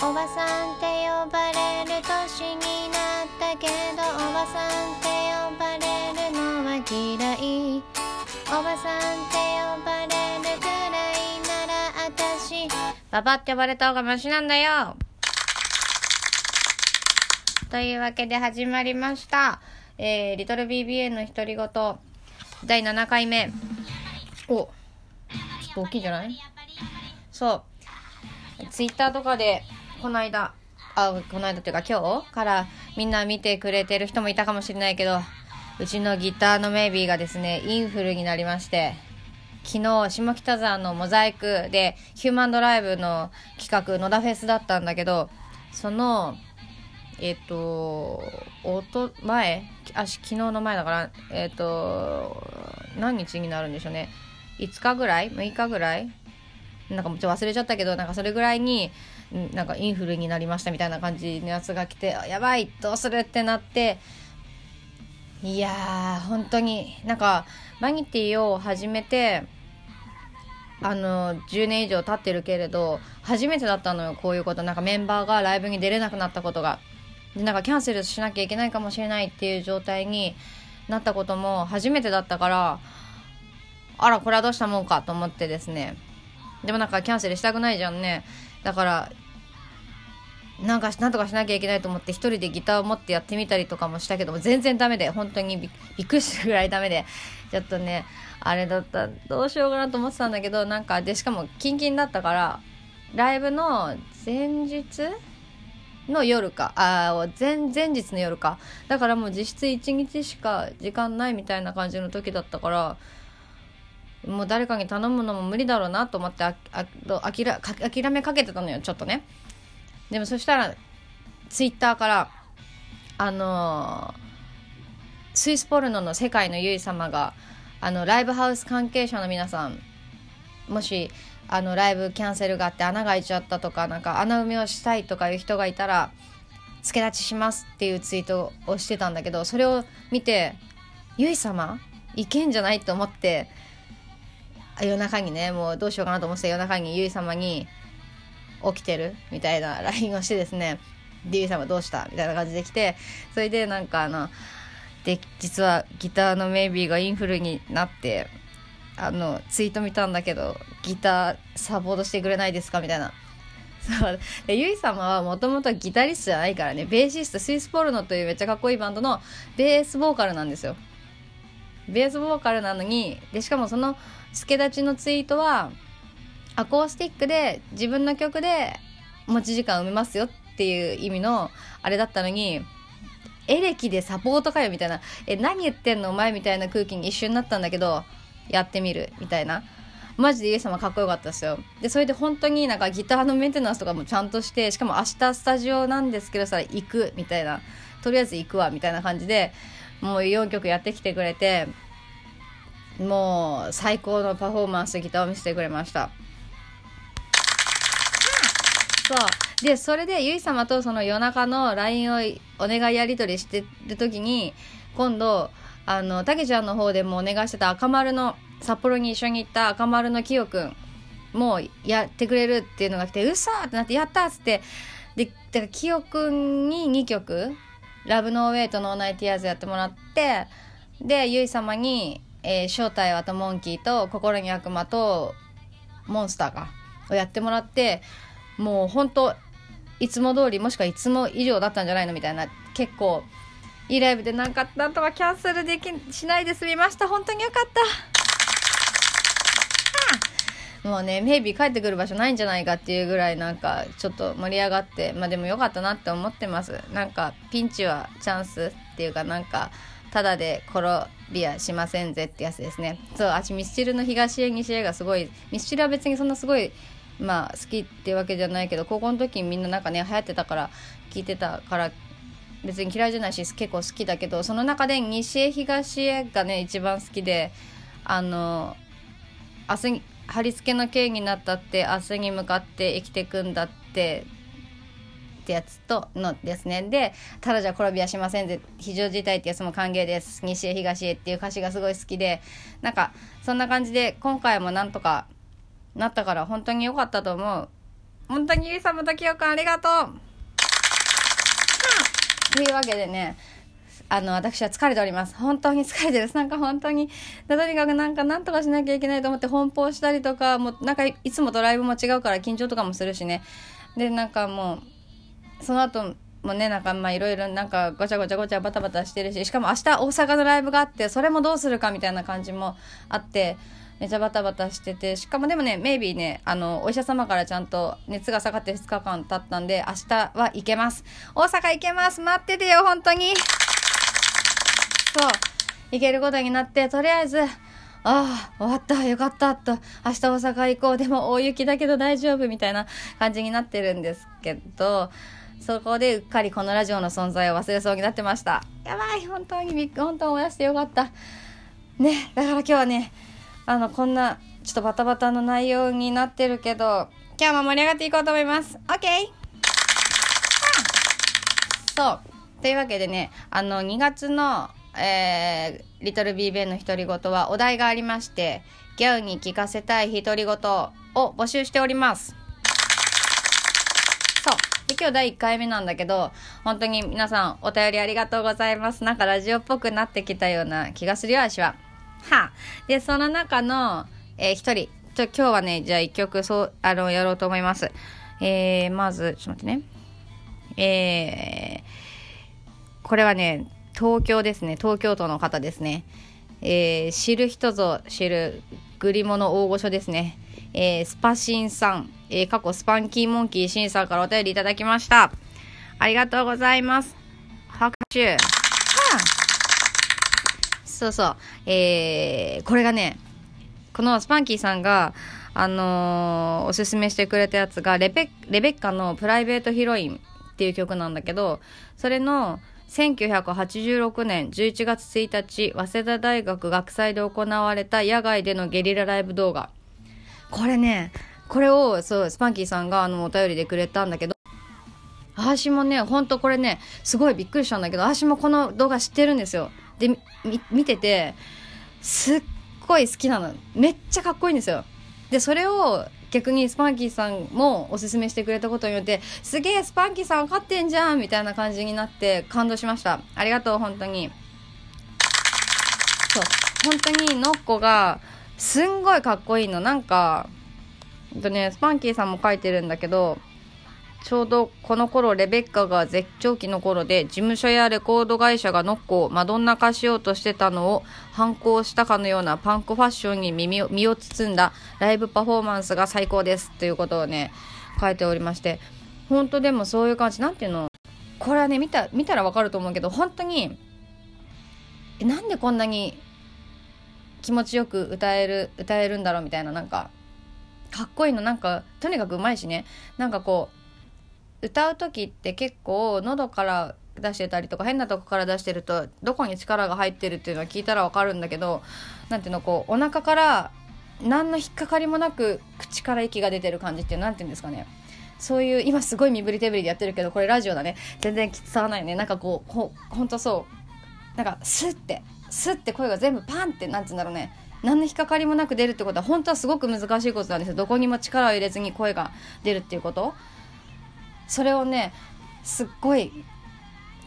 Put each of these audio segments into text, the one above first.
おばさんって呼ばれる年になったけどおばさんって呼ばれるのは嫌いおばさんって呼ばれるくらいならあたしババって呼ばれた方がマシなんだよというわけで始まりました。えー、リトル BBA の独り言、第7回目。お、ちょっと大きいんじゃない？そう。ツイッターとかで、この間、あ、この間っていうか今日からみんな見てくれてる人もいたかもしれないけど、うちのギターのメイビーがですね、インフルになりまして、昨日、下北沢のモザイクで、ヒューマンドライブの企画、野田フェスだったんだけど、その、えっ、と、おと、前あ、し昨日の前だから、えっ、と、何日になるんでしょうね。5日ぐらい ?6 日ぐらい？なんかもうちょっと忘れちゃったけど、なんかそれぐらいに、んなんかインフルになりましたみたいな感じのやつが来て、やばいどうするってなって、いやー、本当に、なんか、マニティを始めて、あの、10年以上経ってるけれど、初めてだったのよ、こういうこと。なんかメンバーがライブに出れなくなったことが。で、なんかキャンセルしなきゃいけないかもしれないっていう状態になったことも初めてだったから、あら、これはどうしたもんかと思ってですね。でもなんかキャンセルしたくないじゃんね。だから、なんか、なんとかしなきゃいけないと思って一人でギターを持ってやってみたりとかもしたけども、全然ダメで、本当にびっくりするぐらいダメで、ちょっとね、あれだった、どうしようかなと思ってたんだけど、なんか、で、しかも、キンキンだったから、ライブの前日？の夜か、あ前、前日の夜か。だからもう実質1日しか時間ないみたいな感じの時だったから、もう誰かに頼むのも無理だろうなと思ってあああきら諦めかけてたのよちょっとね。でもそしたらツイッターからあのースイスポルノの世界のゆい様があのライブハウス関係者の皆さんもしあのライブキャンセルがあって穴が開いちゃったとかなんか穴埋めをしたいとかいう人がいたら付け立ちしますっていうツイートをしてたんだけどそれを見てゆい様いけんじゃないと思って夜中にねもうどうしようかなと思って夜中にゆい様に起きてる？みたいな LINE をしてですねでゆい様どうした？みたいな感じで来てそれでなんかあので実はギターのメイビーがインフルになってあのツイート見たんだけどギターサポートしてくれないですか？みたいな。そう。でゆい様はもともとギタリストじゃないからねベーシストスイスポルノというめっちゃかっこいいバンドのベースボーカルなんですよ。ベースボーカルなのにでしかもその助立ちのツイートはアコースティックで自分の曲で持ち時間埋めますよっていう意味のあれだったのにエレキでサポートかよみたいな。え何言ってんのお前みたいな空気に一瞬なったんだけどやってみるみたいな。マジでイエス様かっこよかったですよ。でそれで本当になんかギターのメンテナンスとかもちゃんとしてしかも明日スタジオなんですけどさ行くみたいな。とりあえず行くわみたいな感じでもう4曲やってきてくれてもう最高のパフォーマンスギターを見せてくれました。そう。でそれでゆい様とその夜中の LINE をお願いやり取りしてる時に今度あのたけちゃんの方でもお願いしてた赤丸の札幌に一緒に行った赤丸のきよくんもやってくれるっていうのが来てうっそーってなってやったっつって。でだからきよくんに2曲「ラブノーウェイとノーナイティアーズ」やってもらってでゆい様に、えー正体はとモンキーと心に悪魔とモンスターかをやってもらってもう本当いつも通りもしくはいつも以上だったんじゃないのみたいな結構いいライブでなんかなんとかキャンセルできしないで済みました。本当によかった。もうねメイビー帰ってくる場所ないんじゃないかっていうぐらいなんかちょっと盛り上がってまあでもよかったなって思ってます。なんかピンチはチャンスっていうかなんかただで転びやしませんぜってやつですね。そうあちミスチルの東へ西へがすごいミスチルは別にそんなすごいまあ好きっていうわけじゃないけど高校の時みんななんかね流行ってたから聞いてたから別に嫌いじゃないし結構好きだけどその中で西へ東へがね一番好きであの明日貼り付けの刑になったって明日に向かって生きていくんだってってやつとのですね。で「ただじゃ転びはしませんで非常事態ってやつも歓迎です。西へ東へ」っていう歌詞がすごい好きで。なんかそんな感じで今回もなんとかなったから本当に良かったと思う。本当にゆいさんもときよくんありがとう。というわけでね、あの、私は疲れております。本当に疲れてるです。なんか本当に、とにかくなんかなんとかしなきゃいけないと思って奔放したりとか、もうなんかいつもとライブも違うから緊張とかもするしね。で、なんかもう、その後もね、なんかまあいろいろなんかごちゃごちゃごちゃバタバタしてるし、しかも明日大阪のライブがあって、それもどうするかみたいな感じもあって、めちゃバタバタしてて、しかもでもね、メイビーね、あの、お医者様からちゃんと熱が下がって2日間経ったんで、明日は行けます。大阪行けます待っててよ、本当にそう、行けることになって、とりあえず、ああ、終わった、よかった、と、明日大阪行こう、でも大雪だけど大丈夫、みたいな感じになってるんですけど、そこでうっかりこのラジオの存在を忘れそうになってました。やばい、本当にびっ本当思い出してよかった。ね、だから今日はね、あの、こんな、ちょっとバタバタの内容になってるけど、今日も盛り上がっていこうと思います。OK! そう。というわけでね、あの、2月の、えー、リトルビーベンの独り言はお題がありまして、ギャウに聞かせたい独り言を募集しております。そう。で、今日第1回目なんだけど、本当に皆さんお便りありがとうございます。なんかラジオっぽくなってきたような気がするよ、私は。はで、その中の、えー、一人、ちょ、今日はね、じゃあ一曲、そう、あの、やろうと思います。えー、まず、ちょっと待ってね。えー、これはね、東京ですね。東京都の方ですね。えー、知る人ぞ知る、グリモの大御所ですね。えー、スパシンさん、えー、過去スパンキーモンキーシンさんからお便りいただきました。ありがとうございます。拍手。そうそう。えー、これがね、このスパンキーさんが、あのー、おすすめしてくれたやつがレベ、レベッカのプライベートヒロインっていう曲なんだけど、それの、1986年11月1日、早稲田大学学祭で行われた野外でのゲリラライブ動画。これね、これを、そう、スパンキーさんがあの、お便りでくれたんだけど、私もね、ほんとこれね、すごいびっくりしたんだけど、私もこの動画知ってるんですよ。で見ててすっごい好きなのめっちゃかっこいいんですよでそれを逆にスパンキーさんもおすすめしてくれたことによってすげえスパンキーさん分かってんじゃんみたいな感じになって感動しました。ありがとう本当に。そう。本当にノッコがすんごいかっこいいの。なんかとねスパンキーさんも書いてるんだけどちょうどこの頃レベッカが絶頂期の頃で事務所やレコード会社がノッコをマドンナ化しようとしてたのを反抗したかのようなパンクファッションに耳を身を包んだライブパフォーマンスが最高ですということをね書いておりまして。本当でもそういう感じなんていうの？これはね見た見たらわかると思うけど本当になんでこんなに気持ちよく歌える歌えるんだろうみたいななんかかっこいいのなんかとにかくうまいしね。なんかこう歌う時って結構喉から出してたりとか変なとこから出してるとどこに力が入ってるっていうのは聞いたらわかるんだけど何ていうのこうお腹から何の引っかかりもなく口から息が出てる感じって何て言うんですかね。そういう今すごい身振り手振りでやってるけどこれラジオだね。全然伝わないね。なんかこうほほんとそう。なんかスッてスッて声が全部パンってなんつうんだろうね。何の引っかかりもなく出るってことは本当はすごく難しいことなんですよ。どこにも力を入れずに声が出るっていうこと。それをねすっごい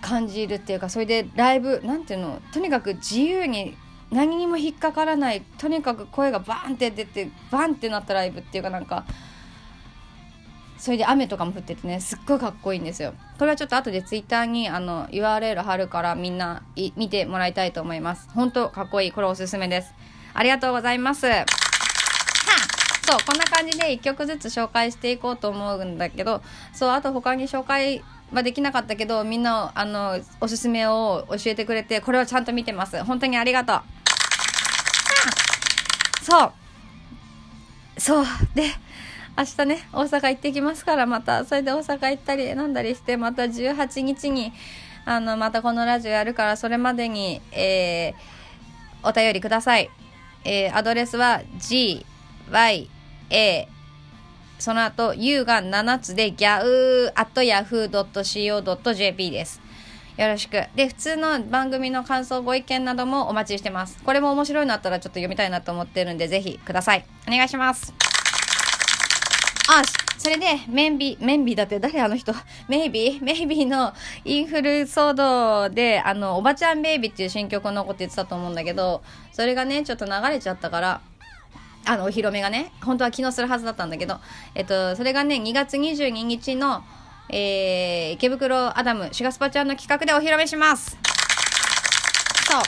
感じるっていうかそれでライブなんていうのとにかく自由に何にも引っかからないとにかく声がバーンって出てバンってなったライブっていうかなんかそれで雨とかも降っててねすっごいかっこいいんですよ。これはちょっと後でツイッターにあの URL 貼るからみんない見てもらいたいと思います。本当かっこいい。これおすすめです。ありがとうございます。そう、こんな感じで1曲ずつ紹介していこうと思うんだけど、そう、あと他に紹介はできなかったけど、みんな、あの、おすすめを教えてくれて、これをちゃんと見てます。本当にありがとう。そう。そう。で、明日ね、大阪行ってきますから、また、それで大阪行ったり、なんだりして、また18日に、あの、またこのラジオやるから、それまでに、えー、お便りください。えー、アドレスは g, y, A その後 U が7つでギャウー at yahoo.co.jp ですよろしく。で、普通の番組の感想、ご意見などもお待ちしてます。これも面白いのあったらちょっと読みたいなと思ってるんで、ぜひください。お願いします。あ、それで、メンビ、メンビだって誰あの人？メイビ？ーメイビーのインフル騒動で、あの、おばちゃんベイビーっていう新曲のこと言ってたと思うんだけど、それがね、ちょっと流れちゃったから、あの、お披露目がね、本当は昨日するはずだったんだけど、えっと、それがね、2月22日の、えー、池袋アダム、シガスパちゃんの企画でお披露目しますそう。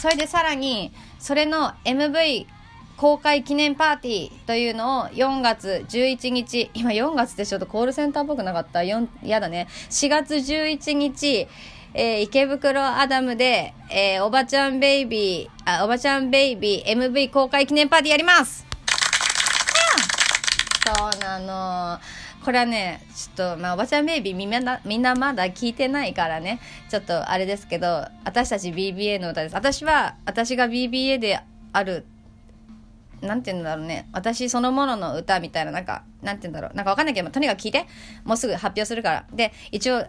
それでさらに、それの MV 公開記念パーティーというのを4月11日、今4月でちょっとコールセンターっぽくなかった ?4、やだね。4月11日、えー、池袋アダムで、えー、おばちゃんベイビー、あ、おばちゃんベイビー MV 公開記念パーティーやりますそうなの。これはね、ちょっと、まあ、おばちゃんベイビーみんな、みんなまだ聞いてないからね、ちょっとあれですけど、私たち BBA の歌です。私は、私が BBA である、なんて言うんだろうね。私そのものの歌みたいな、なんか、なんて言うんだろう。なんかわかんないけど、とにかく聞いて。もうすぐ発表するから。で、一応、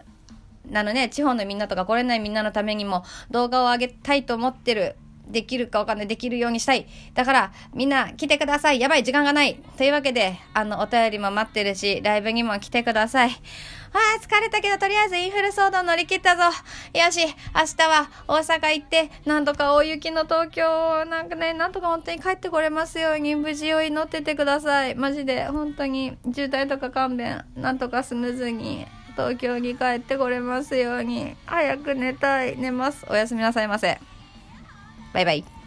あのね、地方のみんなとか来れないみんなのためにも動画を上げたいと思ってるできるかわかんない。できるようにしたい。だから、みんな来てください。やばい、時間がない。というわけで、あの、お便りも待ってるし、ライブにも来てください。ああ、疲れたけど、とりあえずインフル騒動乗り切ったぞ。よし、明日は大阪行って、なんとか大雪の東京、なんかね、なんとか本当に帰ってこれますように、無事を祈っててください。マジで、本当に、渋滞とか勘弁、なんとかスムーズに、東京に帰ってこれますように。早く寝たい。寝ます。おやすみなさいませ。バイバイ。